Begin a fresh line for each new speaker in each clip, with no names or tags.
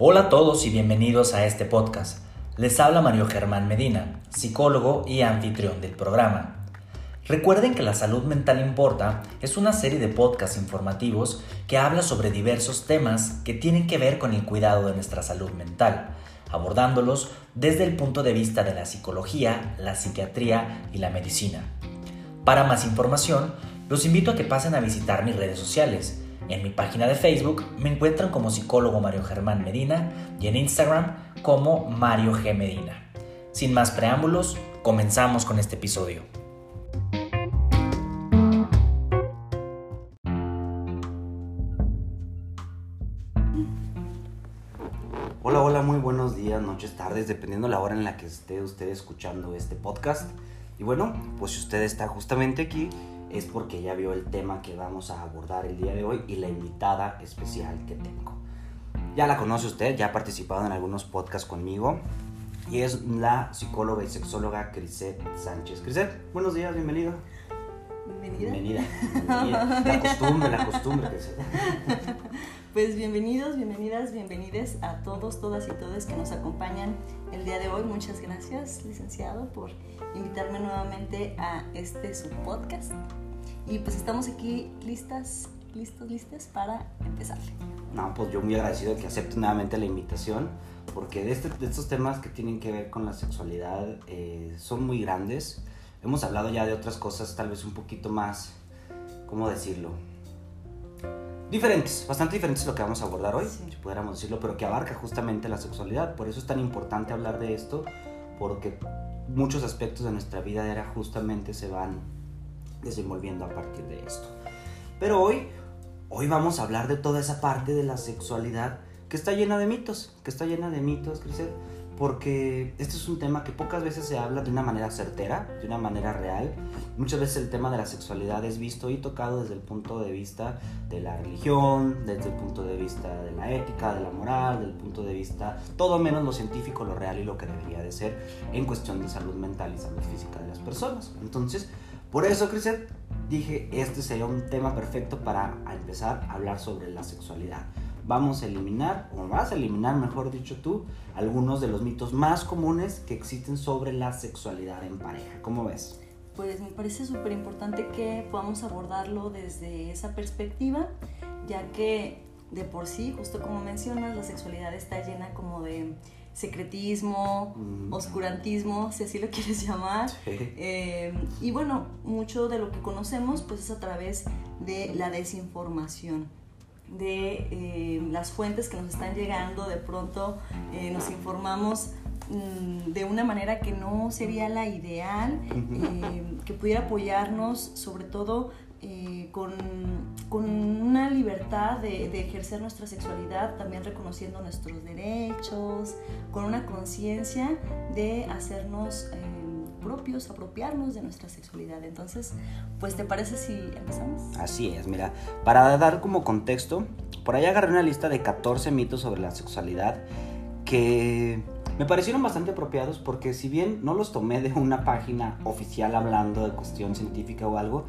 Hola a todos y bienvenidos a este podcast. Les habla Mario Germán Medina, psicólogo y anfitrión del programa. Recuerden que La Salud Mental Importa es una serie de podcasts informativos que habla sobre diversos temas que tienen que ver con el cuidado de nuestra salud mental, abordándolos desde el punto de vista de la psicología, la psiquiatría y la medicina. Para más información, los invito a que pasen a visitar mis redes sociales. En mi página de Facebook me encuentran como psicólogo Mario Germán Medina y en Instagram como Mario G. Medina. Sin más preámbulos, comenzamos con este episodio.
Hola, hola, muy buenos días, noches, tardes, dependiendo la hora en la que esté usted escuchando este podcast. Y bueno, pues si usted está justamente aquí es porque ya vio el tema que vamos a abordar el día de hoy y la invitada especial que tengo. Ya la conoce usted, ya ha participado en algunos podcasts conmigo y es la psicóloga y sexóloga Crisette Sánchez. Crisette, buenos días, bienvenida.
Bienvenida.
Bienvenida. bienvenida. La costumbre, la costumbre.
Pues bienvenidos, bienvenidas, bienvenides a todos, todas y todos que nos acompañan el día de hoy. Muchas gracias, licenciado, por invitarme nuevamente a este su podcast. Y pues estamos aquí listas, listos, listas para empezarle.
No, pues yo muy agradecido de que acepte nuevamente la invitación, porque de, este, de estos temas que tienen que ver con la sexualidad eh, son muy grandes. Hemos hablado ya de otras cosas tal vez un poquito más, ¿cómo decirlo? Diferentes, bastante diferentes lo que vamos a abordar hoy,
Sí.
si pudiéramos decirlo, pero que abarca justamente la sexualidad. Por eso es tan importante hablar de esto, porque muchos aspectos de nuestra vida era justamente se van desenvolviendo a partir de esto. Pero hoy, hoy vamos a hablar de toda esa parte de la sexualidad que está llena de mitos, que está llena de mitos, Crisel, porque este es un tema que pocas veces se habla de una manera certera, de una manera real. Muchas veces el tema de la sexualidad es visto y tocado desde el punto de vista de la religión, desde el punto de vista de la ética, de la moral, del punto de vista todo menos lo científico, lo real y lo que debería de ser en cuestión de salud mental y salud física de las personas. Entonces, por eso, Criset, dije, este sería un tema perfecto para empezar a hablar sobre la sexualidad. Vamos a eliminar, o vas a eliminar, mejor dicho tú, algunos de los mitos más comunes que existen sobre la sexualidad en pareja. ¿Cómo ves?
Pues me parece súper importante que podamos abordarlo desde esa perspectiva, ya que de por sí, justo como mencionas, la sexualidad está llena como de secretismo,
Mm.
oscurantismo, si así lo quieres llamar. Eh, y bueno, mucho de lo que conocemos pues es a través de la desinformación, de eh, las fuentes que nos están llegando, de pronto eh, nos informamos mm, de una manera que no sería la ideal, que pudiera apoyarnos sobre todo eh, con, con una libertad de, de ejercer nuestra sexualidad, también reconociendo nuestros derechos, con una conciencia de hacernos... eh, propios, apropiarnos de nuestra sexualidad. Entonces, pues, ¿te parece si empezamos?
Así es, mira, para dar como contexto, por ahí agarré una lista de 14 mitos sobre la sexualidad que me parecieron bastante apropiados porque si bien no los tomé de una página oficial hablando de cuestión científica o algo,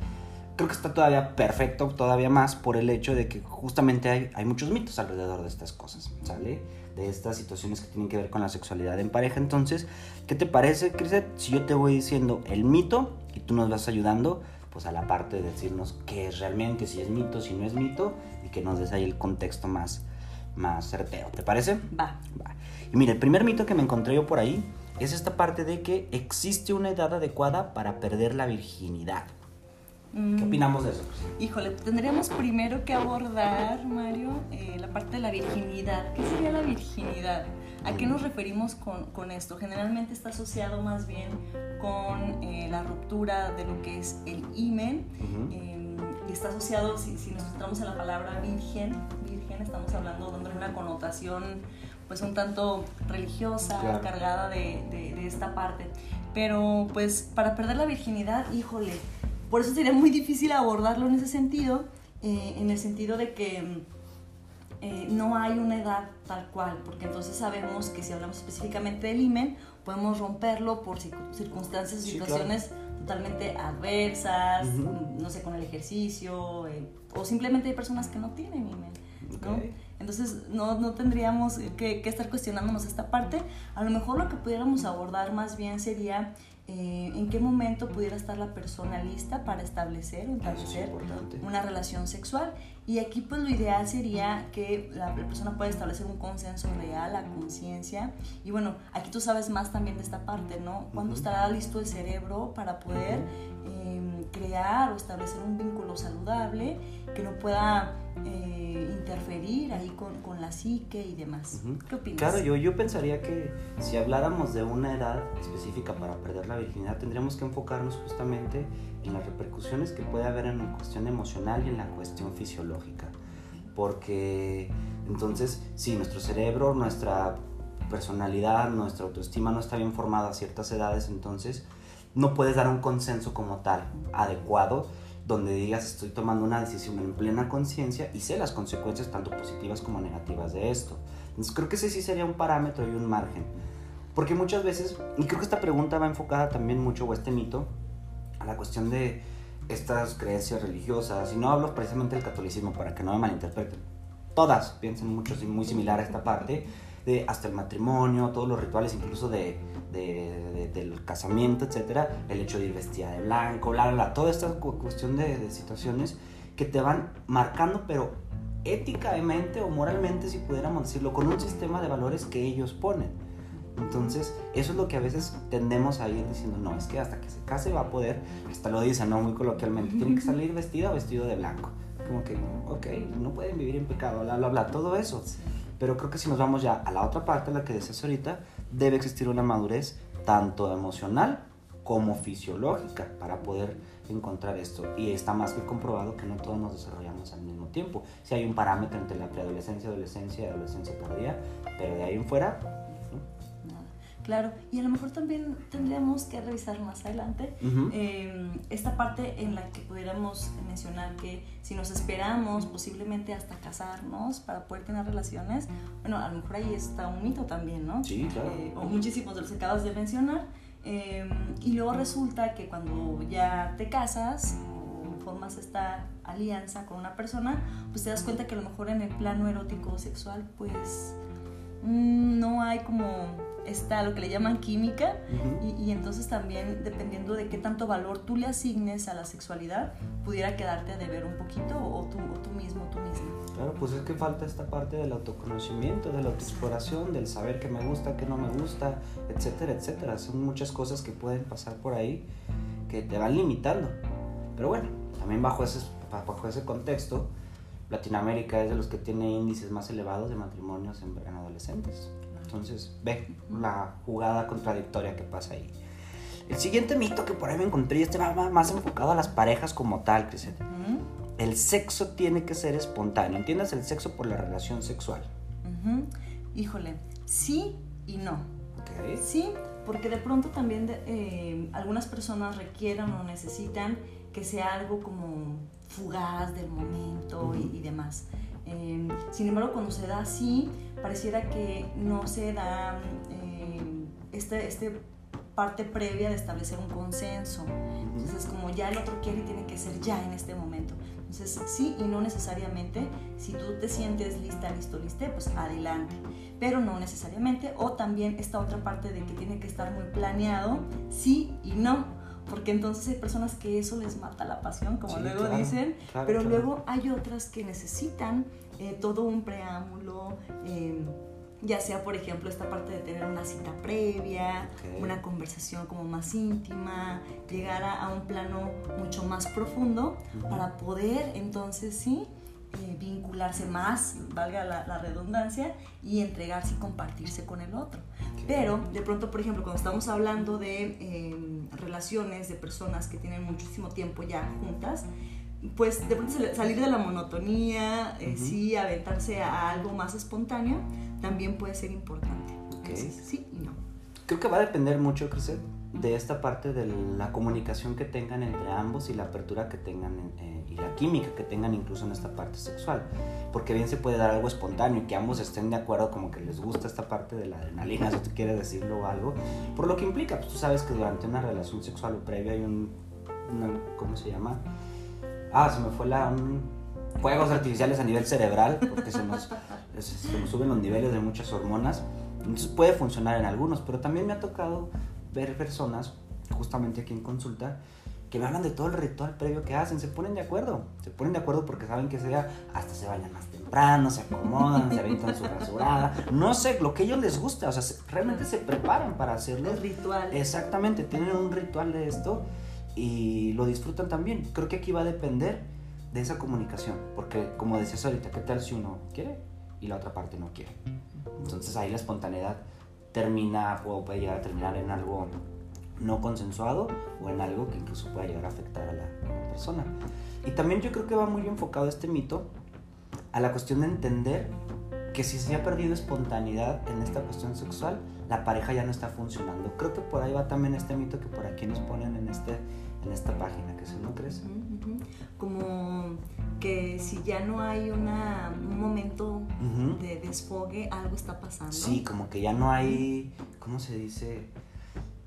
creo que está todavía perfecto, todavía más por el hecho de que justamente hay, hay muchos mitos alrededor de estas cosas, ¿sale? De estas situaciones que tienen que ver con la sexualidad en pareja. Entonces, ¿qué te parece, Criset, si yo te voy diciendo el mito y tú nos vas ayudando? pues a la parte de decirnos qué es realmente, si es mito, si no es mito, y que nos des ahí el contexto más, más certero. ¿Te parece?
Va.
Va. Y mira, el primer mito que me encontré yo por ahí es esta parte de que existe una edad adecuada para perder la virginidad. ¿Qué
Mm,
opinamos de eso?
Híjole, tendríamos primero que abordar, Mario, eh, la parte de la virginidad. ¿Qué sería la virginidad? ¿A qué nos referimos con, con esto? Generalmente está asociado más bien con eh, la ruptura de lo que es el himen.
Ujú.
eh, y está asociado, si, si nos centramos en la palabra virgen, virgen, estamos hablando de una connotación pues un tanto religiosa,
Claro.
cargada de, de- de esta parte. Pero pues para perder la virginidad, híjole, por eso sería muy difícil abordarlo en ese sentido, eh, en el sentido de que mm, eh, no hay una edad tal cual, porque entonces sabemos que si hablamos específicamente del himen, podemos romperlo por circu- circunstancias o
Sí,
situaciones totalmente adversas, no sé, con el ejercicio, eh, o simplemente hay personas que no tienen email, ¿no? Entonces no, no tendríamos que, que, estar cuestionándonos esta parte. A lo mejor lo que pudiéramos abordar más bien sería eh, en qué momento pudiera estar la persona lista para establecer o establecer una relación sexual. Y aquí pues lo ideal sería que la, persona pueda establecer un consenso real, la conciencia. Y bueno, aquí tú sabes más también de esta parte, ¿no? ¿Cuándo estará listo el cerebro para poder em, crear o establecer un vínculo saludable que no pueda eh, interferir ahí con, con, la psique y demás. ¿Qué opinas?
Claro, yo, yo pensaría que si habláramos de una edad específica para perder la virginidad, tendríamos que enfocarnos justamente en las repercusiones que puede haber en la cuestión emocional y en la cuestión fisiológica. Porque entonces, si nuestro cerebro, nuestra personalidad, nuestra autoestima no está bien formada a ciertas edades, entonces no puedes dar un consenso como tal adecuado donde digas estoy tomando una decisión en plena conciencia y sé las consecuencias tanto positivas como negativas de esto. Entonces creo que ese sí sería un parámetro y un margen. Porque muchas veces, y creo que esta pregunta va enfocada también mucho, o este mito, la cuestión de estas creencias religiosas, y no hablo precisamente del catolicismo para que no me malinterpreten. Todas piensan mucho, muy similar a esta parte, de hasta el matrimonio, todos los rituales, incluso de, del casamiento, etcétera, el hecho de ir vestida de blanco, bla, bla, toda esta cuestión de, situaciones que te van marcando, pero éticamente o moralmente, si pudiéramos decirlo, con un sistema de valores que ellos ponen. Entonces, eso es lo que a veces tendemos a ir diciendo, no, es que hasta que se case va a poder, hasta lo dicen, ¿no? Muy coloquialmente, tiene que salir vestida o vestido de blanco. Como que, ok, no pueden vivir en pecado, bla, bla, bla, todo eso. Pero creo que si nos vamos ya a la otra parte, la que decías ahorita, debe existir una madurez tanto emocional como fisiológica para poder encontrar esto. Y está más que comprobado que no todos nos desarrollamos al mismo tiempo. Si hay un parámetro entre la preadolescencia, adolescencia y adolescencia tardía, pero de ahí en fuera
Claro, y a lo mejor también tendríamos que revisar más adelante em, esta parte en la que pudiéramos mencionar que si nos esperamos posiblemente hasta casarnos para poder tener relaciones, bueno, a lo mejor ahí está un mito también, ¿no?
Sí, claro.
Eh, o muchísimos de los que acabas de mencionar. Em, y luego resulta que cuando ya te casas o formas esta alianza con una persona, pues te das cuenta que a lo mejor en el plano erótico o sexual, pues no hay como está lo que le llaman química y, entonces también dependiendo de qué tanto valor tú le asignes a la sexualidad, pudiera quedarte a deber un poquito o tú, o tú mismo, tú misma.
Claro, pues es que falta esta parte del autoconocimiento, de la autoexploración, del saber qué me gusta, qué no me gusta, etcétera, etcétera. Son muchas cosas que pueden pasar por ahí que te van limitando. Pero bueno, también bajo ese, bajo ese contexto, Latinoamérica es de los que tiene índices más elevados de matrimonios en, en adolescentes. Entonces, ve la jugada contradictoria que pasa ahí. El siguiente mito que por ahí me encontré, este va más enfocado a las parejas como tal, Crisette. El sexo tiene que ser espontáneo. ¿Entiendes el sexo por la relación sexual?
Híjole, sí y no. Sí, porque de pronto también eh, algunas personas requieren o necesitan que sea algo como fugaz del momento y, demás. Em, sin embargo, cuando se da así, pareciera que no se da eh, este, este parte previa de establecer un consenso. Entonces, como ya el otro quiere y tiene que ser ya en este momento. Entonces, sí y no necesariamente. Si tú te sientes lista, listo, liste, pues adelante. Pero no necesariamente. O también esta otra parte de que tiene que estar muy planeado, sí y no porque entonces hay personas que eso les mata la pasión, como luego dicen, pero luego hay otras que necesitan eh, todo un preámbulo, em, ya sea por ejemplo esta parte de tener una cita previa, una conversación como más íntima, llegar a, un plano mucho más profundo para poder entonces sí eh, vincularse más, valga la, redundancia, y entregarse y compartirse con el otro. Pero de pronto, por ejemplo, cuando estamos hablando de em, relaciones de personas que tienen muchísimo tiempo ya juntas, pues de pronto salir de la monotonía, eh, sí, aventarse a algo más espontáneo, también puede ser importante. sí y no.
Creo que va a depender mucho, Crisette, de esta parte de la comunicación que tengan entre ambos y la apertura que tengan eh, y la química que tengan incluso en esta parte sexual. Porque bien se puede dar algo espontáneo y que ambos estén de acuerdo como que les gusta esta parte de la adrenalina, si tú quieres decirlo o algo. Por lo que implica, pues tú sabes que durante una relación sexual o previa hay un, ¿cómo se llama? Ah, se me fue la... juegos artificiales a nivel cerebral, porque se se nos suben los niveles de muchas hormonas. Entonces puede funcionar en algunos, pero también me ha tocado ver personas, justamente aquí en consulta, que me hablan de todo el ritual previo que hacen, se ponen de acuerdo, se ponen de acuerdo porque saben que sea, hasta se bañan más temprano, se acomodan, se avientan su rasurada, no sé, lo que a ellos les gusta, o sea, realmente se preparan para hacerlo.
El ritual.
Exactamente, tienen un ritual de esto y lo disfrutan también. Creo que aquí va a depender de esa comunicación, porque como decías ahorita, ¿qué tal si uno quiere y la otra parte no quiere? Entonces ahí la espontaneidad termina o puede llegar a terminar en algo no consensuado o en algo que incluso pueda llegar a afectar a la persona. Y también yo creo que va muy enfocado este mito a la cuestión de entender que si se ha perdido espontaneidad en esta cuestión sexual, la pareja ya no está funcionando. Creo que por ahí va también este mito que por aquí nos ponen en, este, en esta página, que si no crees.
Como que si ya no hay una, un momento de desfogue, algo está pasando.
Sí, como que ya no hay, ¿cómo se dice?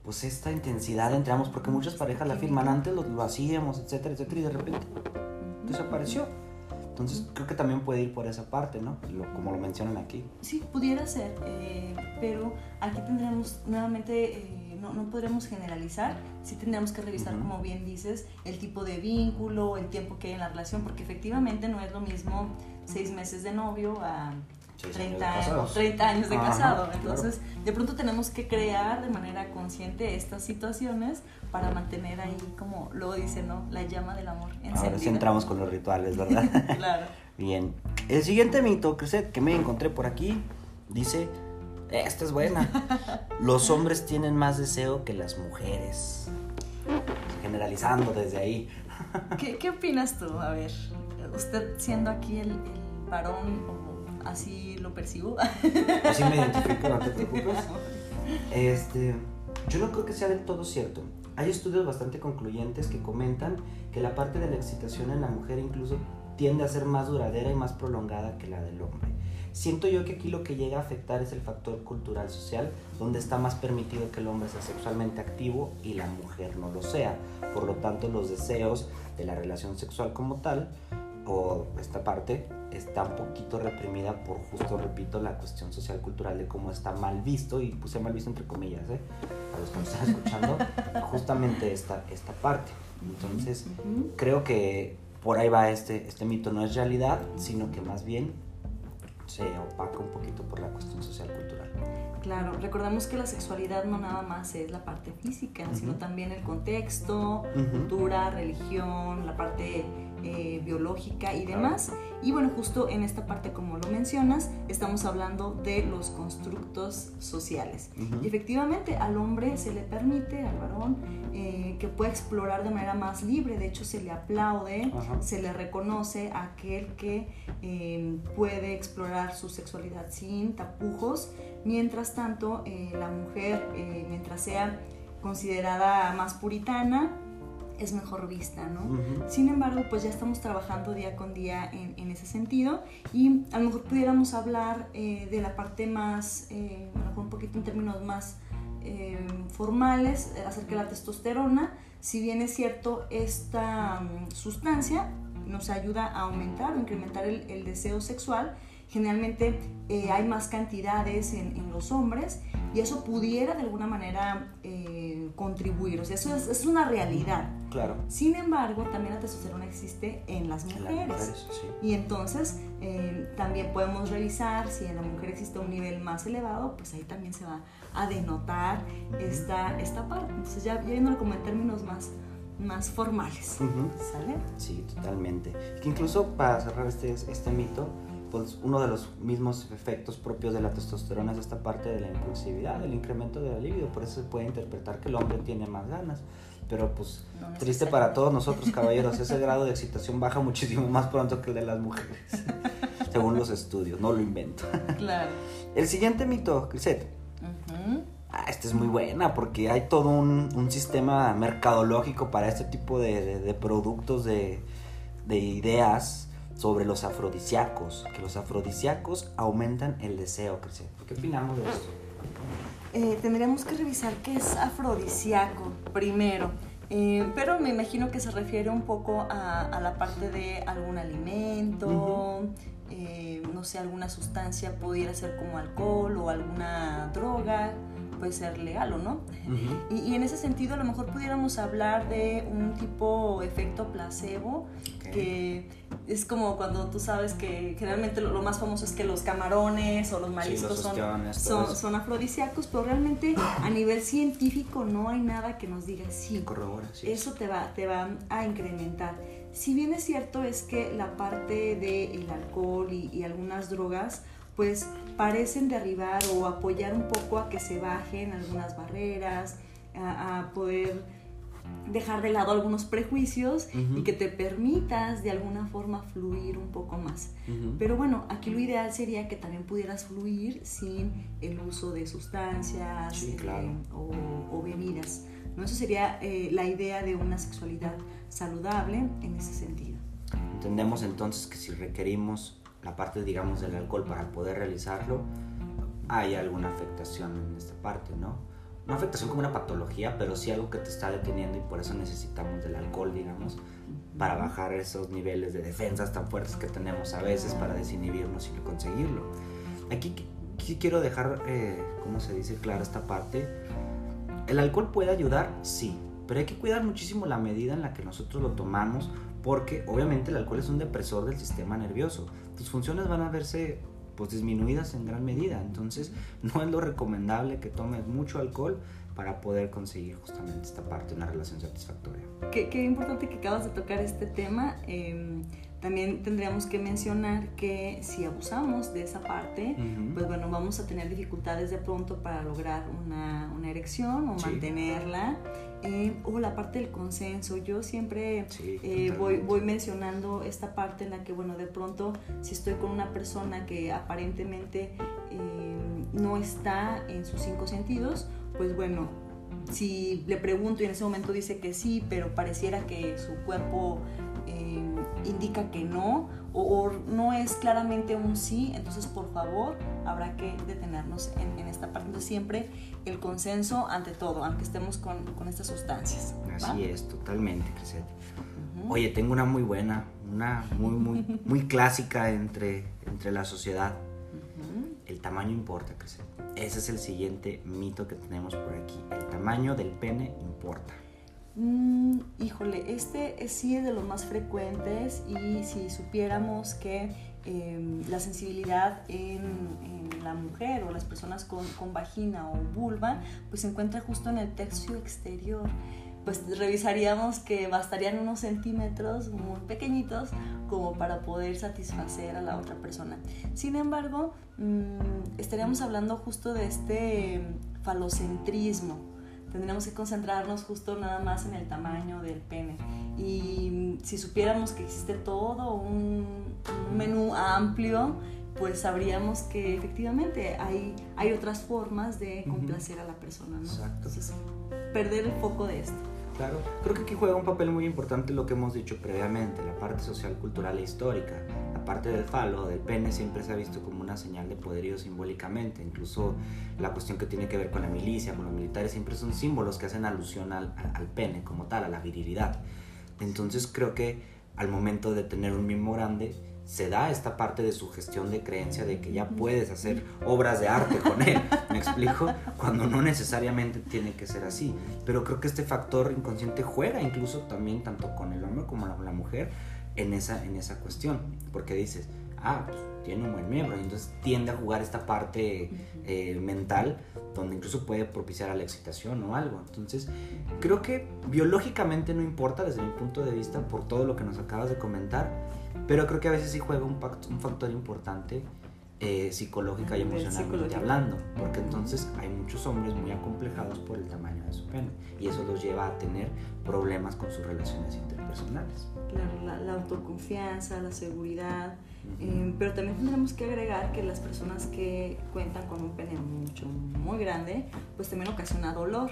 Pues esta intensidad entre ambos, porque muchas parejas la firman antes, lo, lo hacíamos, etcétera, etcétera, y de repente desapareció. Entonces creo que también puede ir por esa parte, ¿no? como lo mencionan aquí.
Sí, pudiera ser, eh, pero aquí tendremos nuevamente... Eh, no, no podremos generalizar, sí tendremos que revisar, como bien dices, el tipo de vínculo, el tiempo que hay en la relación, porque efectivamente no es lo mismo seis meses de novio a 30 años, 30 años de casado. Entonces, de pronto tenemos que crear de manera consciente estas situaciones para mantener ahí, como luego dice, ¿no? La llama del amor
encendida. Ahora sí entramos con los rituales, ¿verdad?
claro.
Bien. El siguiente mito que, que me encontré por aquí dice esta es buena. Los hombres tienen más deseo que las mujeres. Generalizando desde ahí.
¿Qué, opinas tú? A ver, usted siendo aquí el, varón, así lo percibo.
Así me identifico, no te preocupes. Este, yo no creo que sea del todo cierto. Hay estudios bastante concluyentes que comentan que la parte de la excitación en la mujer incluso tiende a ser más duradera y más prolongada que la del hombre. Siento yo que aquí lo que llega a afectar es el factor cultural social, donde está más permitido que el hombre sea sexualmente activo y la mujer no lo sea. Por lo tanto, los deseos de la relación sexual como tal, o esta parte, está un poquito reprimida por justo, repito, la cuestión social cultural de cómo está mal visto, y puse mal visto entre comillas, ¿eh? a los que me están escuchando, justamente esta, esta parte. Entonces, creo que por ahí va este, este mito, no es realidad, sino que más bien se opaca un poquito por la cuestión social cultural.
Claro, recordemos que la sexualidad no nada más es la parte física, sino también el contexto, cultura, religión, la parte eh, biológica y demás. Y bueno, justo en esta parte, como lo mencionas, estamos hablando de los constructos sociales. Y efectivamente al hombre se le permite, al varón, eh, que pueda explorar de manera más libre. De hecho, se le aplaude, se le reconoce a aquel que eh, puede explorar su sexualidad sin tapujos. Mientras tanto, la mujer, mientras sea considerada más puritana, es mejor vista, ¿no? Sin embargo, pues ya estamos trabajando día con día en, ese sentido y a lo mejor pudiéramos hablar eh, de la parte más, eh, un poquito en términos más eh, formales acerca de la testosterona. Si bien es cierto, esta mm, sustancia nos ayuda a aumentar o incrementar el, deseo sexual, generalmente hay más cantidades en, en los hombres y eso pudiera de alguna manera eh, contribuir, o sea, eso es, una realidad.
Claro.
Sin embargo, también la testosterona existe en las mujeres. Y entonces eh, también podemos revisar si en la mujer existe un nivel más elevado, pues ahí también se va a denotar esta, esta parte. Entonces ya, viéndolo como en términos más más formales. ¿Sale?
Sí, totalmente. Que incluso para cerrar este, este mito, pues uno de los mismos efectos propios de la testosterona es esta parte de la impulsividad, el incremento de la libido, por eso se puede interpretar que el hombre tiene más ganas. Pero pues triste para todos nosotros caballeros, ese grado de excitación baja muchísimo más pronto que el de las mujeres, según los estudios, no lo invento.
Claro.
El siguiente mito, Crisette. ah, esta es muy buena porque hay todo un, un sistema mercadológico para este tipo de, de, productos, de, de, ideas sobre los afrodisíacos, que los afrodisíacos aumentan el deseo. ¿Qué opinamos de esto?
Eh, tendríamos que revisar qué es afrodisíaco primero. Eh, pero me imagino que se refiere un poco a, la parte de algún alimento, eh, no sé, alguna sustancia, pudiera ser como alcohol o alguna droga, puede ser legal o no. y, en ese sentido a lo mejor pudiéramos hablar de un tipo efecto placebo que es como cuando tú sabes que generalmente lo, más famoso es que los camarones o los mariscos son, son, afrodisíacos, pero realmente a nivel científico no hay nada que nos diga sí. Eso te va, te va a incrementar. Si bien es cierto es que la parte del alcohol y, y algunas drogas pues parecen derribar o apoyar un poco a que se bajen algunas barreras, a, poder dejar de lado algunos prejuicios y que te permitas de alguna forma fluir un poco más. Pero bueno, aquí lo ideal sería que también pudieras fluir sin el uso de sustancias eh, o, bebidas. ¿no? Eso sería eh, la idea de una sexualidad saludable en ese sentido.
Entendemos entonces que si requerimos la parte, digamos, del alcohol para poder realizarlo, hay alguna afectación en esta parte, ¿no? No afectación como una patología, pero sí algo que te está deteniendo y por eso necesitamos del alcohol, digamos, para bajar esos niveles de defensas tan fuertes que tenemos a veces para desinhibirnos y conseguirlo. Aquí quiero dejar, eh, ¿cómo se dice? Clara esta parte. ¿El alcohol puede ayudar? Sí, pero hay que cuidar muchísimo la medida en la que nosotros lo tomamos porque obviamente el alcohol es un depresor del sistema nervioso. Tus funciones van a verse pues disminuidas en gran medida, entonces no es lo recomendable que tomes mucho alcohol para poder conseguir justamente esta parte de una relación satisfactoria.
Qué, qué importante que acabas de tocar este tema. Em, también tendríamos que mencionar que si abusamos de esa parte, pues bueno, vamos a tener dificultades de pronto para lograr una, una erección o mantenerla. Eh, o la parte del consenso. Yo siempre eh, voy, voy mencionando esta parte en la que, bueno, de pronto si estoy con una persona que aparentemente eh, no está en sus cinco sentidos, pues bueno, si le pregunto y en ese momento dice que sí, pero pareciera que su cuerpo indica que no o, no es claramente un sí, entonces por favor habrá que detenernos en, esta parte. Entonces siempre el consenso ante todo, aunque estemos con, con estas sustancias.
Así es, totalmente, Crisette. Oye, tengo una muy buena, una muy, muy, muy clásica entre, entre la sociedad. El tamaño importa, Crisette. Ese es el siguiente mito que tenemos por aquí. El tamaño del pene importa.
Mm, híjole, este sí es de los más frecuentes y si supiéramos que em, la sensibilidad en, la mujer o las personas con, vagina o vulva, pues se encuentra justo en el tercio exterior. Pues revisaríamos que bastarían unos centímetros muy pequeñitos como para poder satisfacer a la otra persona. Sin embargo, mm, estaríamos hablando justo de este falocentrismo, tendríamos que concentrarnos justo nada más en el tamaño del pene. Y si supiéramos que existe todo un, menú amplio, pues sabríamos que efectivamente hay, hay otras formas de complacer a la persona. ¿no? Exacto. Entonces, perder el foco de esto.
Claro, creo que aquí juega un papel muy importante lo que hemos dicho previamente, la parte social, cultural e histórica. La parte del falo, del pene, siempre se ha visto como una señal de poderío simbólicamente. Incluso la cuestión que tiene que ver con la milicia, con los militares, siempre son símbolos que hacen alusión al, al pene como tal, a la virilidad. Entonces creo que al momento de tener un mismo grande, se da esta parte de su gestión de creencia de que ya puedes hacer obras de arte con él, ¿me explico? Cuando no necesariamente tiene que ser así. Pero creo que este factor inconsciente juega incluso también tanto con el hombre como la, mujer en esa, en esa cuestión, porque dices, ah, pues tiene un buen miembro, y entonces tiende a jugar esta parte eh, mental donde incluso puede propiciar a la excitación o algo. Entonces, creo que biológicamente no importa desde mi punto de vista por todo lo que nos acabas de comentar, pero creo que a veces sí juega un, un factor importante eh, psicológica y emocionalmente hablando, porque entonces hay muchos hombres muy acomplejados por el tamaño de su pene y eso los lleva a tener problemas con sus relaciones interpersonales.
Claro, la, autoconfianza, la seguridad, eh, pero también tendremos que agregar que las personas que cuentan con un pene mucho, muy grande, pues también ocasiona dolor.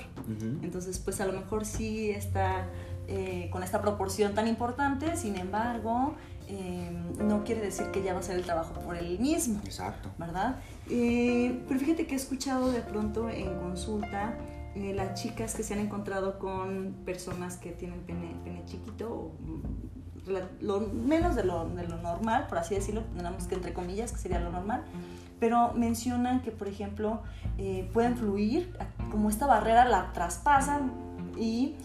Entonces, pues a lo mejor sí está eh, con esta proporción tan importante, sin embargo, Em, no quiere decir que ya va a ser el trabajo por él mismo.
Exacto.
¿Verdad? Eh, pero fíjate que he escuchado de pronto en consulta eh, las chicas que se han encontrado con personas que tienen pene, pene chiquito, mm, lo, menos de lo, de lo, normal, por así decirlo, tenemos que entre comillas, que sería lo normal, pero mencionan que, por ejemplo, eh, pueden fluir, como esta barrera la traspasan y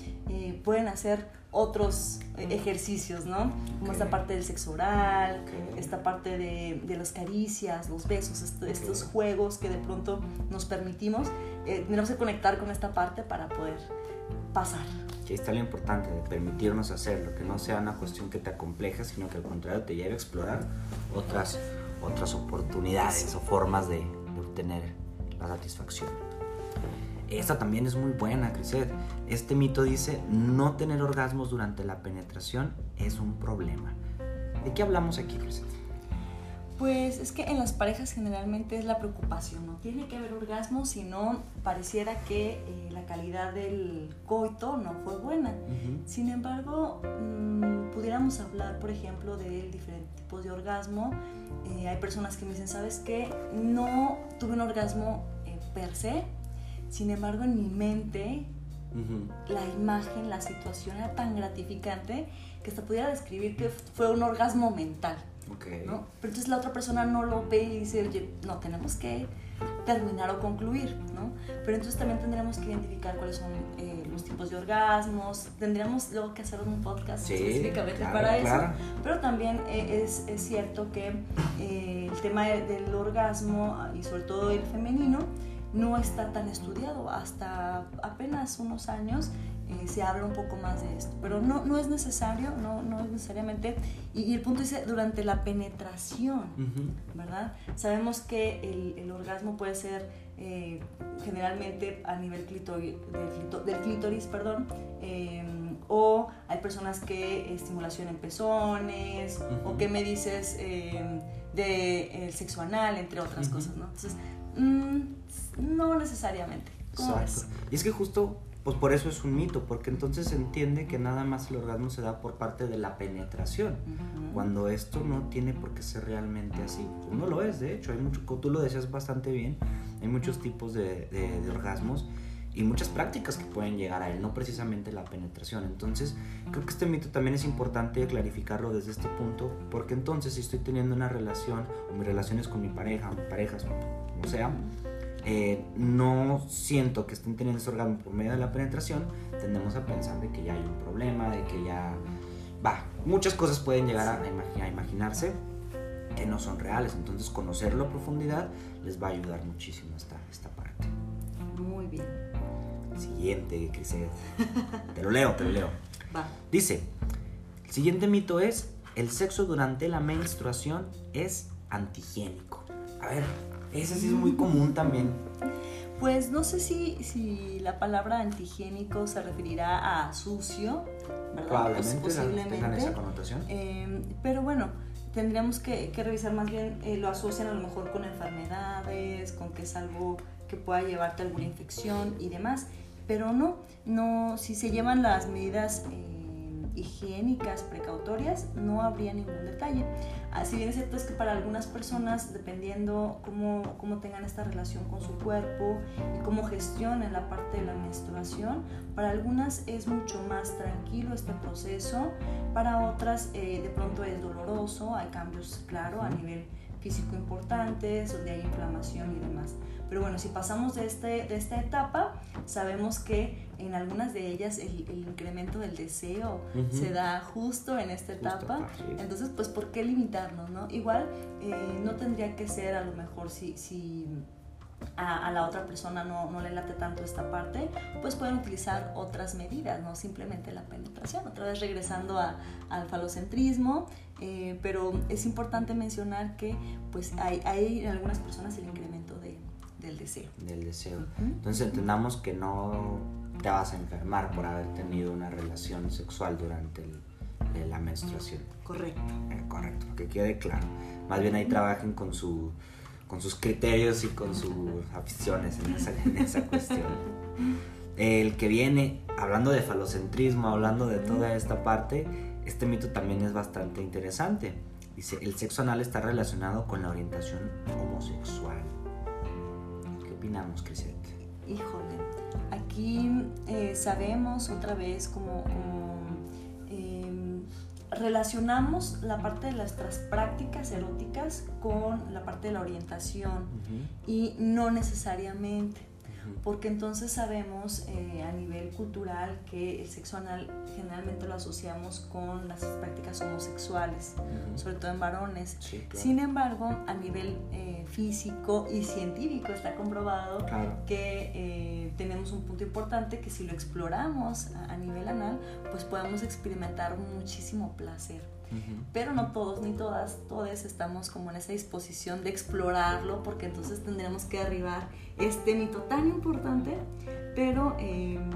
pueden hacer otros eh, ejercicios, ¿no? Como esta parte del sexo oral, esta parte de, de, las caricias, los besos, estos juegos que de pronto nos permitimos. Eh, tenemos que conectar con esta parte para poder pasar.
Y ahí está lo importante de permitirnos hacerlo, que no sea una cuestión que te acompleja, sino que al contrario te lleve a explorar otras, otras oportunidades o formas de, de obtener la satisfacción. Esta también es muy buena, Crisette. Este mito dice, no tener orgasmos durante la penetración es un problema. ¿De qué hablamos aquí, Crisette?
Pues es que en las parejas generalmente es la preocupación, no tiene que haber orgasmos, sino pareciera que eh, la calidad del coito no fue buena. Sin embargo, mm, pudiéramos hablar, por ejemplo, de diferentes tipos de orgasmo. Eh, hay personas que me dicen, ¿sabes qué? No tuve un orgasmo eh, per se, sin embargo, en mi mente, la imagen, la situación era tan gratificante que hasta pudiera describir que fue un orgasmo mental. Pero entonces la otra persona no lo ve y dice, oye, no, tenemos que terminar o concluir, ¿no? Pero entonces también tendremos que identificar cuáles son eh, los tipos de orgasmos, tendríamos luego que hacer un podcast específicamente para eso, pero también eh, es, es, cierto que eh, el tema del orgasmo y sobre todo el femenino, no está tan estudiado. Hasta apenas unos años eh, se habla un poco más de esto, pero no, no es necesario, no, no es necesariamente. Y, el punto dice durante la penetración, ¿verdad? Sabemos que el, el orgasmo puede ser eh, generalmente a nivel del, clítoris, perdón, em, o hay personas que estimulación en pezones, o que me dices em, de sexo anal, entre otras cosas, ¿no? Entonces, mm, no necesariamente.
Exacto. Y es que justo, pues por eso es un mito, porque entonces se entiende que nada más el orgasmo se da por parte de la penetración, cuando esto no tiene por qué ser realmente así. No lo es, de hecho, hay mucho, tú lo decías bastante bien, hay muchos tipos de, de, orgasmos y muchas prácticas que pueden llegar a él, no precisamente la penetración. Entonces, creo que este mito también es importante clarificarlo desde este punto, porque entonces si estoy teniendo una relación o mis relaciones con mi pareja, o parejas, como sea, eh, no siento que estén teniendo ese orgasmo por medio de la penetración, tendemos a pensar de que ya hay un problema, de que ya... Va, muchas cosas pueden llegar a, imaginarse que no son reales, entonces conocerlo a profundidad les va a ayudar muchísimo esta, esta parte.
Muy bien.
Siguiente, que se... Te lo leo, te lo leo. Va. Dice, el siguiente mito es, el sexo durante la menstruación es antigénico. A ver, ese sí es muy común también.
Pues no sé si, si la palabra antihigiénico se referirá a sucio, ¿verdad?
Probablemente pues posiblemente. esa connotación.
Em, pero bueno, tendríamos que, que revisar más bien, eh, lo asocian a lo mejor con enfermedades, con que es algo que pueda llevarte a alguna infección y demás. Pero no, no, si se llevan las medidas... Eh, higiénicas precautorias, no habría ningún detalle. Así bien es cierto es que para algunas personas, dependiendo cómo, cómo tengan esta relación con su cuerpo y cómo gestionen la parte de la menstruación, para algunas es mucho más tranquilo este proceso, para otras eh, de pronto es doloroso, hay cambios, claro, a nivel físico importantes, donde hay inflamación y demás. Pero bueno, si pasamos de, este, de esta etapa, sabemos que en algunas de ellas el, incremento del deseo se da justo en esta etapa. Entonces, pues, ¿por qué limitarnos? No? Igual eh, no tendría que ser a lo mejor si, si a, la otra persona no, no, le late tanto esta parte, pues pueden utilizar otras medidas, no simplemente la penetración. Otra vez regresando a, al falocentrismo, eh, pero es importante mencionar que pues hay, hay en algunas personas el incremento de, del deseo.
Del deseo. Entonces entendamos que no te vas a enfermar por haber tenido una relación sexual durante la menstruación.
Correcto.
Eh, correcto, que quede claro. Más bien ahí trabajen con, su, con sus criterios y con sus aficiones en esa, en esa cuestión. El que viene, hablando de falocentrismo, hablando de toda esta parte, este mito también es bastante interesante. Dice, el sexo anal está relacionado con la orientación homosexual. ¿Qué opinamos, Crisette?
Híjole, aquí eh, sabemos otra vez como, em, relacionamos la parte de nuestras prácticas eróticas con la parte de la orientación y no necesariamente porque entonces sabemos eh, a nivel cultural que el sexo anal generalmente lo asociamos con las prácticas homosexuales, sobre todo en varones. Sin embargo, a nivel eh, físico y científico está comprobado que eh, tenemos un punto importante que si lo exploramos a nivel anal, pues podemos experimentar muchísimo placer. Pero no todos ni todas, todos estamos como en esa disposición de explorarlo porque entonces tendríamos que arribar este mito tan importante, pero em,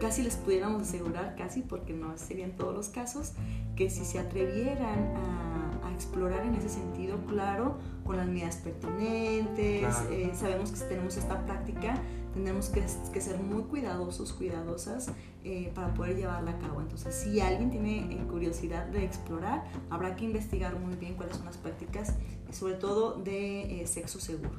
casi les pudiéramos asegurar, casi porque no serían todos los casos, que si se atrevieran a, explorar en ese sentido, claro, con las medidas pertinentes, eh, sabemos que si tenemos esta práctica, tenemos que, que ser muy cuidadosos, cuidadosas eh, para poder llevarla a cabo. Entonces, si alguien tiene eh, curiosidad de explorar, habrá que investigar muy bien cuáles son las prácticas, sobre todo de sexo seguro.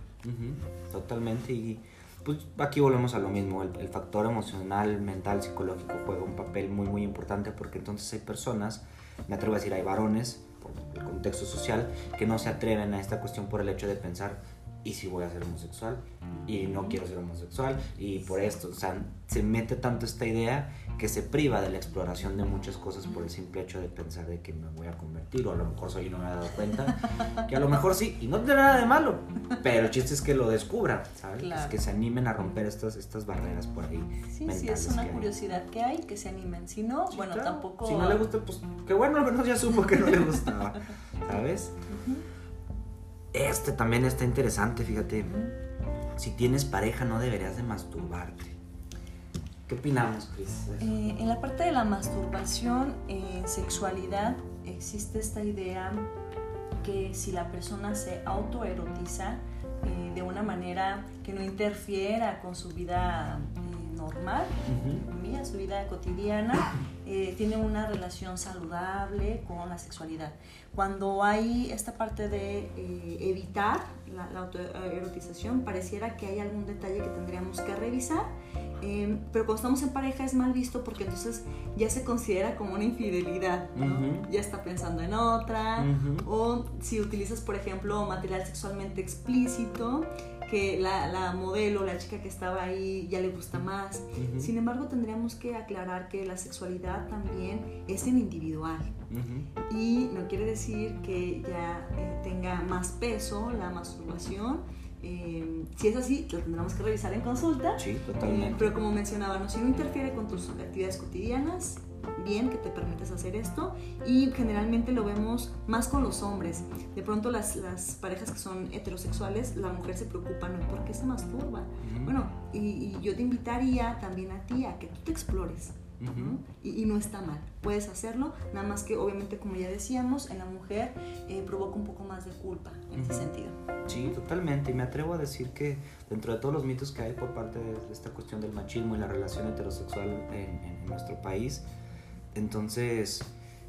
Totalmente. Y pues aquí volvemos a lo mismo. El, el, factor emocional, mental, psicológico juega un papel muy, muy importante porque entonces hay personas, me atrevo a decir, hay varones, por el contexto social, que no se atreven a esta cuestión por el hecho de pensar, ¿y si voy a ser homosexual? y no quiero ser homosexual y por esto, o sea, se mete tanto esta idea que se priva de la exploración de muchas cosas por el simple hecho de pensar de que me voy a convertir o a lo mejor soy y no me he dado cuenta, que a lo mejor sí, y no tiene nada de malo, pero el chiste es que lo descubran, ¿sabes? que se animen a romper estas, estas barreras por ahí.
Sí, sí, es una curiosidad que hay, que se animen, si no, bueno, tampoco...
Si no le gusta, pues qué bueno, al menos ya supo que no le gustaba, ¿sabes? Este también está interesante, fíjate si tienes pareja no deberías de masturbarte. ¿Qué opinamos, Cris?
Eh, en la parte de la masturbación en sexualidad existe esta idea que si la persona se autoerotiza eh, de una manera que no interfiera con su vida eh, normal, su vida cotidiana, tiene una relación saludable con la sexualidad. Cuando hay esta parte de evitar la, la autoerotización, pareciera que hay algún detalle que tendríamos que revisar, em, pero cuando estamos en pareja es mal visto porque entonces ya se considera como una infidelidad, ya está pensando en otra, o si utilizas, por ejemplo, material sexualmente explícito, que la, la, modelo, la chica que estaba ahí ya le gusta más. Sin embargo, tendríamos que aclarar que la sexualidad también es en individual. Y no quiere decir que ya eh, tenga más peso la masturbación. Eh, si es así, lo tendremos que revisar en consulta.
Sí, totalmente.
Eh, pero como mencionaba, ¿no? si no interfiere con tus actividades cotidianas, bien que te permites hacer esto y generalmente lo vemos más con los hombres. De pronto las, las parejas que son heterosexuales, la mujer se preocupa, ¿no? ¿Por qué se masturba? Bueno, y, yo te invitaría también a ti a que tú te explores. y, no está mal, puedes hacerlo, nada más que obviamente como ya decíamos, en la mujer eh, provoca un poco más de culpa en ese sentido.
Sí, totalmente, y me atrevo a decir que dentro de todos los mitos que hay por parte de esta cuestión del machismo y la relación heterosexual en, en nuestro país, entonces,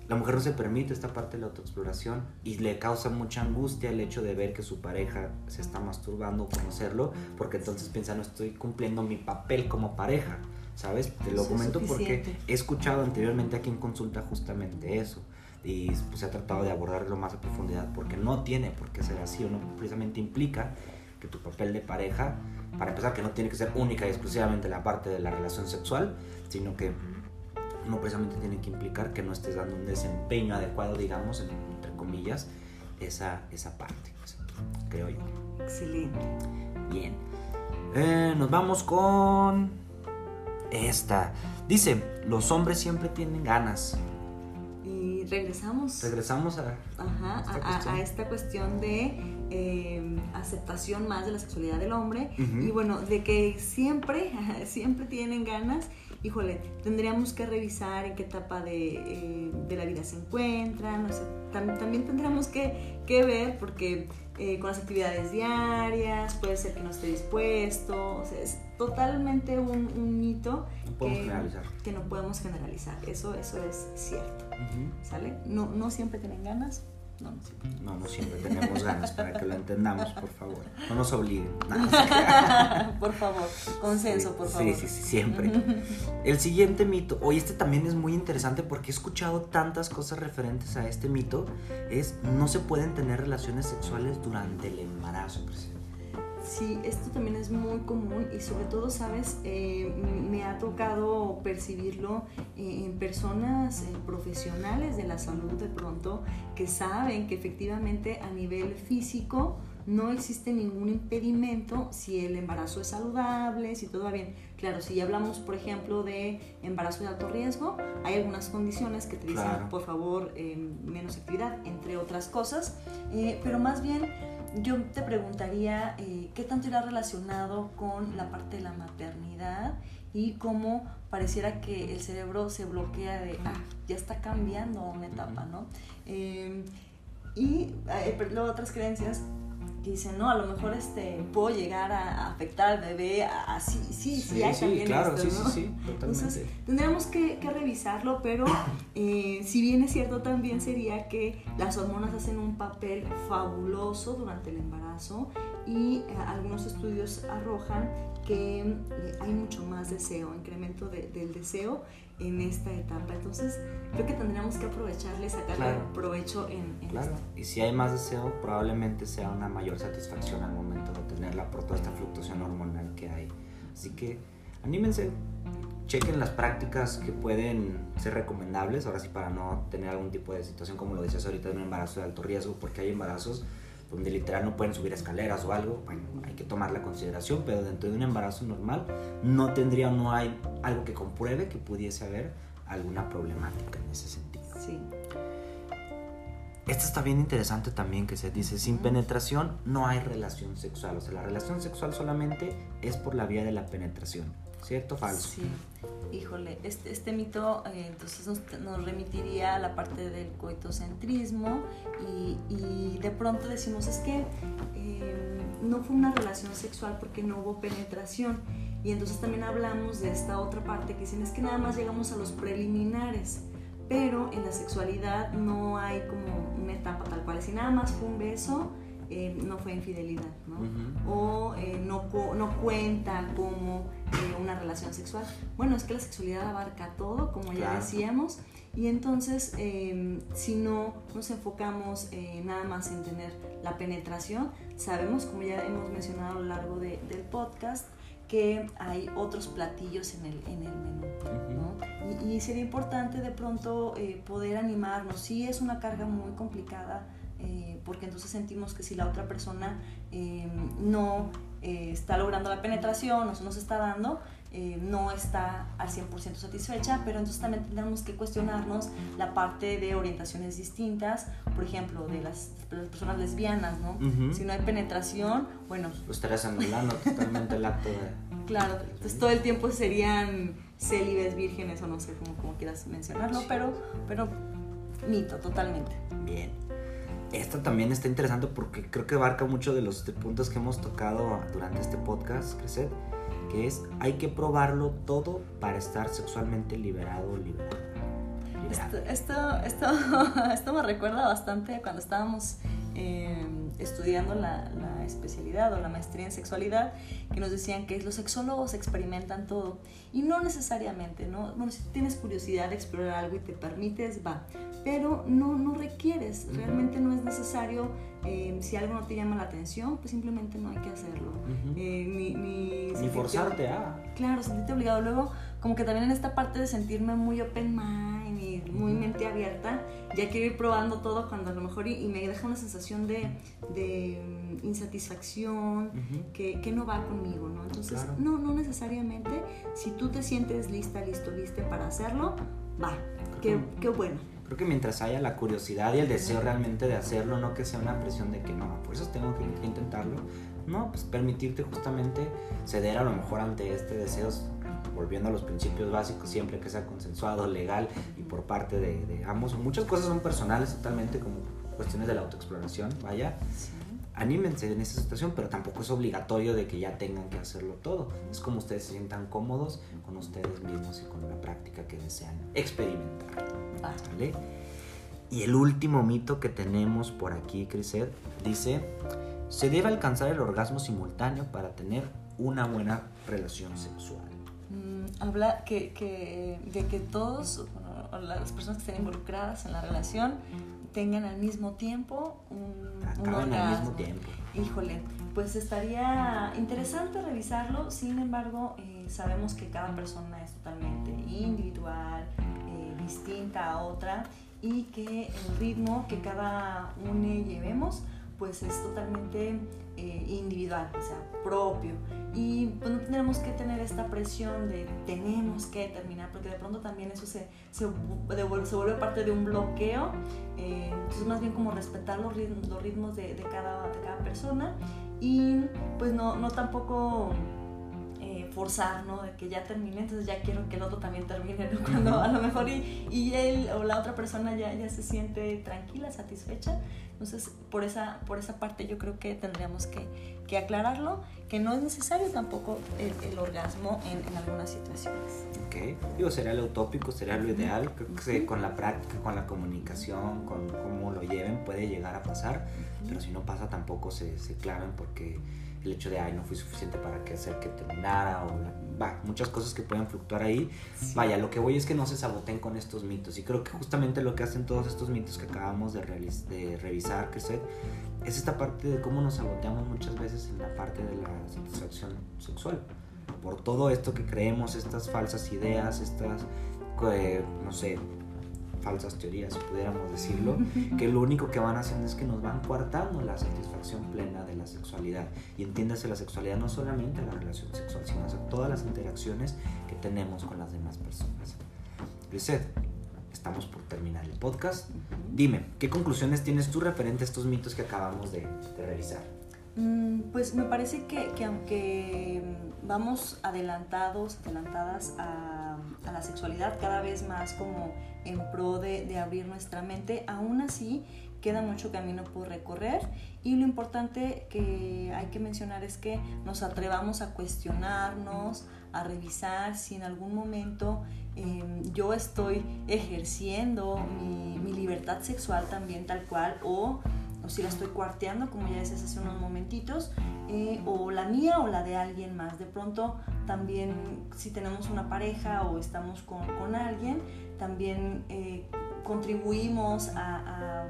la mujer no se permite esta parte de la autoexploración y le causa mucha angustia el hecho de ver que su pareja se está masturbando o conocerlo, porque entonces piensa, no estoy cumpliendo mi papel como pareja, ¿sabes? Te lo comento porque he escuchado anteriormente a quien consulta justamente eso y pues, se ha tratado de abordarlo más a profundidad porque no tiene por qué ser así o no precisamente implica que tu papel de pareja, para empezar, que no tiene que ser única y exclusivamente la parte de la relación sexual, sino que no precisamente tiene que implicar que no estés dando un desempeño adecuado, digamos, entre comillas, esa, esa parte, creo yo.
Excelente.
Bien. Eh, nos vamos con esta. Dice, los hombres siempre tienen ganas.
Y regresamos.
Regresamos a,
a, esta, cuestión. de em, aceptación más de la sexualidad del hombre y bueno, de que siempre, siempre tienen ganas híjole, tendríamos que revisar en qué etapa de, eh, de la vida se encuentran, también tendríamos que, que ver porque eh, con las actividades diarias, puede ser que no esté dispuesto, o sea, es totalmente un, un mito
que,
que, no podemos generalizar, eso, eso es cierto, ¿sale? No, no siempre tienen ganas, no, no siempre.
No, no siempre tenemos ganas para que lo entendamos, por favor. No nos obliguen.
por favor, consenso, por favor.
Sí, sí, sí, siempre. El siguiente mito, hoy este también es muy interesante porque he escuchado tantas cosas referentes a este mito, es no se pueden tener relaciones sexuales durante el embarazo.
Sí, esto también es muy común y sobre todo, sabes, eh, me ha tocado percibirlo eh, en personas eh, profesionales de la salud de pronto que saben que efectivamente a nivel físico no existe ningún impedimento si el embarazo es saludable, si todo va bien. Claro, si ya hablamos, por ejemplo, de embarazo de alto riesgo, hay algunas condiciones que te dicen, por favor, menos actividad, entre otras cosas, pero más bien yo te preguntaría eh, qué tanto irá relacionado con la parte de la maternidad y cómo pareciera que el cerebro se bloquea de, ah, ya está cambiando una etapa, ¿no? Eh, y eh, luego otras creencias que dicen, no, a lo mejor este, puedo llegar a, afectar al bebé, así, sí, sí, sí, hay sí, claro, sí, sí, sí, totalmente. Entonces, tendríamos que, que revisarlo, pero eh, si bien es cierto, también sería que las hormonas hacen un papel fabuloso durante el embarazo y eh, algunos estudios arrojan que eh, hay mucho más deseo, incremento del deseo en esta etapa. Entonces, creo que tendríamos que aprovecharle sacarle provecho en, en
claro. Y si hay más deseo, probablemente sea una mayor satisfacción al momento de tenerla por toda esta fluctuación hormonal que hay. Así que anímense, chequen las prácticas que pueden ser recomendables, ahora sí para no tener algún tipo de situación como lo decías ahorita de un embarazo de alto riesgo, porque hay embarazos donde literal no pueden subir escaleras o algo, bueno, hay que tomar la consideración, pero dentro de un embarazo normal no tendría o no hay algo que compruebe que pudiese haber alguna problemática en ese sentido.
Sí.
Esto está bien interesante también que se dice, sin penetración no hay relación sexual, o sea, la relación sexual solamente es por la vía de la penetración, ¿cierto o falso?
Sí híjole, este, este mito eh, entonces nos, remitiría a la parte del coitocentrismo y, y de pronto decimos es que eh, no fue una relación sexual porque no hubo penetración y entonces también hablamos de esta otra parte que dicen es que nada más llegamos a los preliminares pero en la sexualidad no hay como una etapa tal cual, si nada más fue un beso eh, no fue infidelidad, ¿no? O no, no, cuenta como eh, una relación sexual. Bueno, es que la sexualidad abarca todo, como ya decíamos, y entonces em, si no nos enfocamos nada más en tener la penetración, sabemos, como ya hemos mencionado a lo largo del podcast, que hay otros platillos en el, en el menú. ¿no? y, y, sería importante de pronto poder animarnos. Sí es una carga muy complicada eh, porque entonces sentimos que si la otra persona eh, no eh, está logrando la penetración o se nos está dando, no está al 100% satisfecha, pero entonces también tenemos que cuestionarnos la parte de orientaciones distintas, por ejemplo, de las, personas lesbianas, ¿no? Si no hay penetración, bueno...
Pues estarías anulando totalmente el acto de...
Claro, entonces todo el tiempo serían célibes, vírgenes o no sé cómo, cómo quieras mencionarlo, pero, pero mito, totalmente.
Bien esta también está interesante porque creo que abarca mucho de los puntos que hemos tocado durante este podcast, Crecer, que es hay que probarlo todo para estar sexualmente liberado o liberado.
Esto, esto, esto, esto, me recuerda bastante cuando estábamos eh, estudiando la, la, especialidad o la maestría en sexualidad, que nos decían que los sexólogos experimentan todo. Y no necesariamente, ¿no? Bueno, si tienes curiosidad de explorar algo y te permites, va. Pero no, no requieres, realmente no es necesario. Eh, si algo no te llama la atención, pues simplemente no hay que hacerlo.
Eh, ni, ni, ni forzarte a.
Claro, sentirte obligado. Luego, como que también en esta parte de sentirme muy open mind y muy mente abierta, ya quiero ir probando todo cuando a lo mejor y, me deja una sensación de, de mm, insatisfacción que, que, no va conmigo, ¿no? Entonces, no, no necesariamente. Si tú te sientes lista, listo, lista para hacerlo, va. Qué, qué bueno
Creo que mientras haya la curiosidad y el deseo realmente de hacerlo, no que sea una presión de que no, por eso tengo que intentarlo, no, pues permitirte justamente ceder a lo mejor ante este deseo, volviendo a los principios básicos, siempre que sea consensuado, legal y por parte de, ambos. Muchas cosas son personales totalmente, como cuestiones de la autoexploración, vaya. Anímense en esa situación, pero tampoco es obligatorio de que ya tengan que hacerlo todo. Es como ustedes se sientan cómodos con ustedes mismos y con la práctica que desean experimentar. ¿Vale? Y el último mito que tenemos por aquí, Crised, dice se debe alcanzar el orgasmo simultáneo para tener una buena relación sexual.
Mm, habla que, que, de que todos, las personas que estén involucradas en la relación, tengan al mismo tiempo un,
orgasmo. al mismo tiempo.
Híjole, pues estaría interesante revisarlo, sin embargo, eh, sabemos que cada persona es totalmente individual, eh, distinta a otra y que el ritmo que cada uno llevemos pues es totalmente eh, individual, o sea, propio. Y pues no tenemos que tener esta presión de tenemos que terminar, porque de pronto también eso se, se, se vuelve parte de un bloqueo. Eh, entonces más bien como respetar los ritmos, de, de, cada, de cada persona y pues no, no tampoco forzar, ¿no? De que ya termine, entonces ya quiero que el otro también termine, ¿no? Cuando a lo mejor y, y, él o la otra persona ya, ya se siente tranquila, satisfecha, entonces, por esa, por esa parte yo creo que tendríamos que, que aclararlo, que no es necesario tampoco el, orgasmo en, en, algunas situaciones.
Ok, digo, sería lo utópico, sería lo ideal, creo que con la práctica, con la comunicación, con cómo lo lleven puede llegar a pasar, pero si no pasa tampoco se, se claven porque el hecho de, ay, no fui suficiente para que hacer que terminara, o va, muchas cosas que pueden fluctuar ahí. Vaya, lo que voy es que no se saboten con estos mitos. Y creo que justamente lo que hacen todos estos mitos que acabamos de, de revisar, que sé, es esta parte de cómo nos saboteamos muchas veces en la parte de la satisfacción sexual. Por todo esto que creemos, estas falsas ideas, estas, eh, no sé, falsas teorías, pudiéramos decirlo, que lo único que van haciendo es que nos van coartando la satisfacción plena de la sexualidad. Y entiéndase la sexualidad no solamente la relación sexual, sino todas las interacciones que tenemos con las demás personas. Grisette, estamos por terminar el podcast. Dime, ¿qué conclusiones tienes tú referente a estos mitos que acabamos de, revisar?
Mm, pues me parece que, que aunque vamos adelantados, adelantadas a la sexualidad cada vez más como en pro de, de, abrir nuestra mente, aún así queda mucho camino por recorrer y lo importante que hay que mencionar es que nos atrevamos a cuestionarnos, a revisar si en algún momento em, yo estoy ejerciendo mi, mi libertad sexual también tal cual o o si la estoy cuarteando, como ya decías hace unos momentitos, eh, o la mía o la de alguien más. De pronto también si tenemos una pareja o estamos con, con alguien, también eh, contribuimos a,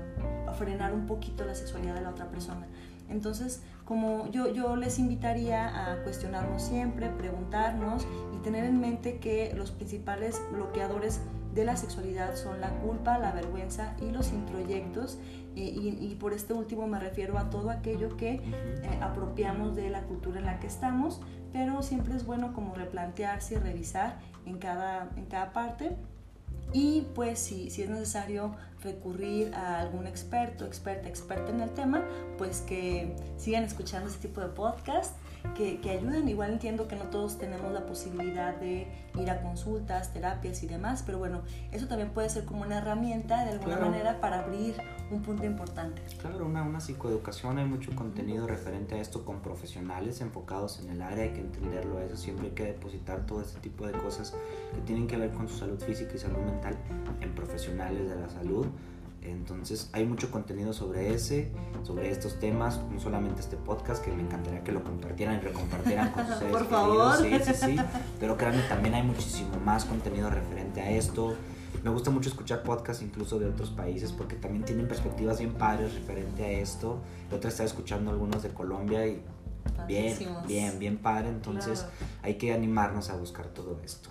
a, frenar un poquito la sexualidad de la otra persona. Entonces, como yo, yo les invitaría a cuestionarnos siempre, preguntarnos y tener en mente que los principales bloqueadores de la sexualidad son la culpa, la vergüenza y los introyectos. Eh, y, por este último me refiero a todo aquello que eh, apropiamos de la cultura en la que estamos, pero siempre es bueno como replantearse y revisar en cada, en cada parte. Y pues si, si es necesario recurrir a algún experto, experta, experta en el tema, pues que sigan escuchando este tipo de podcast que, que, ayuden. Igual entiendo que no todos tenemos la posibilidad de ir a consultas, terapias y demás, pero bueno, eso también puede ser como una herramienta de alguna manera para abrir un punto importante.
Claro, una, una psicoeducación, hay mucho contenido referente a esto con profesionales enfocados en el área, hay que entenderlo eso, siempre hay que depositar todo este tipo de cosas que tienen que ver con su salud física y salud mental en profesionales de la salud entonces hay mucho contenido sobre ese, sobre estos temas, no solamente este podcast, que me encantaría que lo compartieran y recompartieran con ustedes.
Por favor.
Sí, sí, sí. Pero créanme, también hay muchísimo más contenido referente a esto. Me gusta mucho escuchar podcasts incluso de otros países porque también tienen perspectivas bien padres referente a esto. La otra estaba escuchando algunos de Colombia y bien, bien, bien padre. Entonces hay que animarnos a buscar todo esto.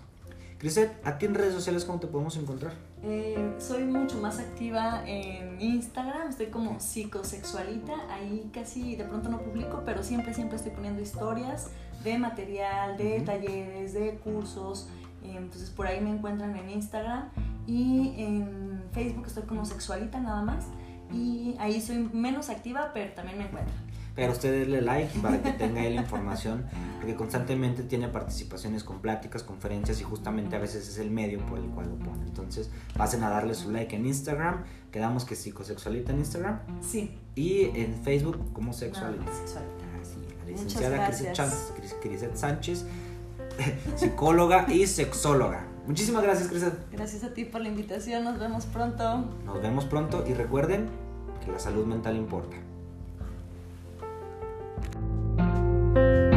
Crisette, ¿a ti en redes sociales cómo te podemos encontrar?
Eh, soy mucho más activa en Instagram, estoy como psicosexualita, ahí casi de pronto no publico, pero siempre, siempre estoy poniendo historias de material, de talleres, de cursos, eh, entonces por ahí me encuentran en Instagram Y en Facebook estoy como sexualita nada más. Y ahí soy menos activa, pero también me encuentro.
Pero usted denle like para que tenga la información, porque constantemente tiene participaciones con pláticas, conferencias y justamente a veces es el medio por el cual lo pone. Entonces pasen a darle su like en Instagram, quedamos que psicosexualita en Instagram.
Sí.
Y en Facebook como sexualita.
Ah, sexualita.
Ah, sí, la licenciada Criset Sánchez, psicóloga y sexóloga. Muchísimas gracias, Criset.
Gracias a ti por la invitación, nos vemos pronto.
Nos vemos pronto y recuerden que la salud mental importa. Bye.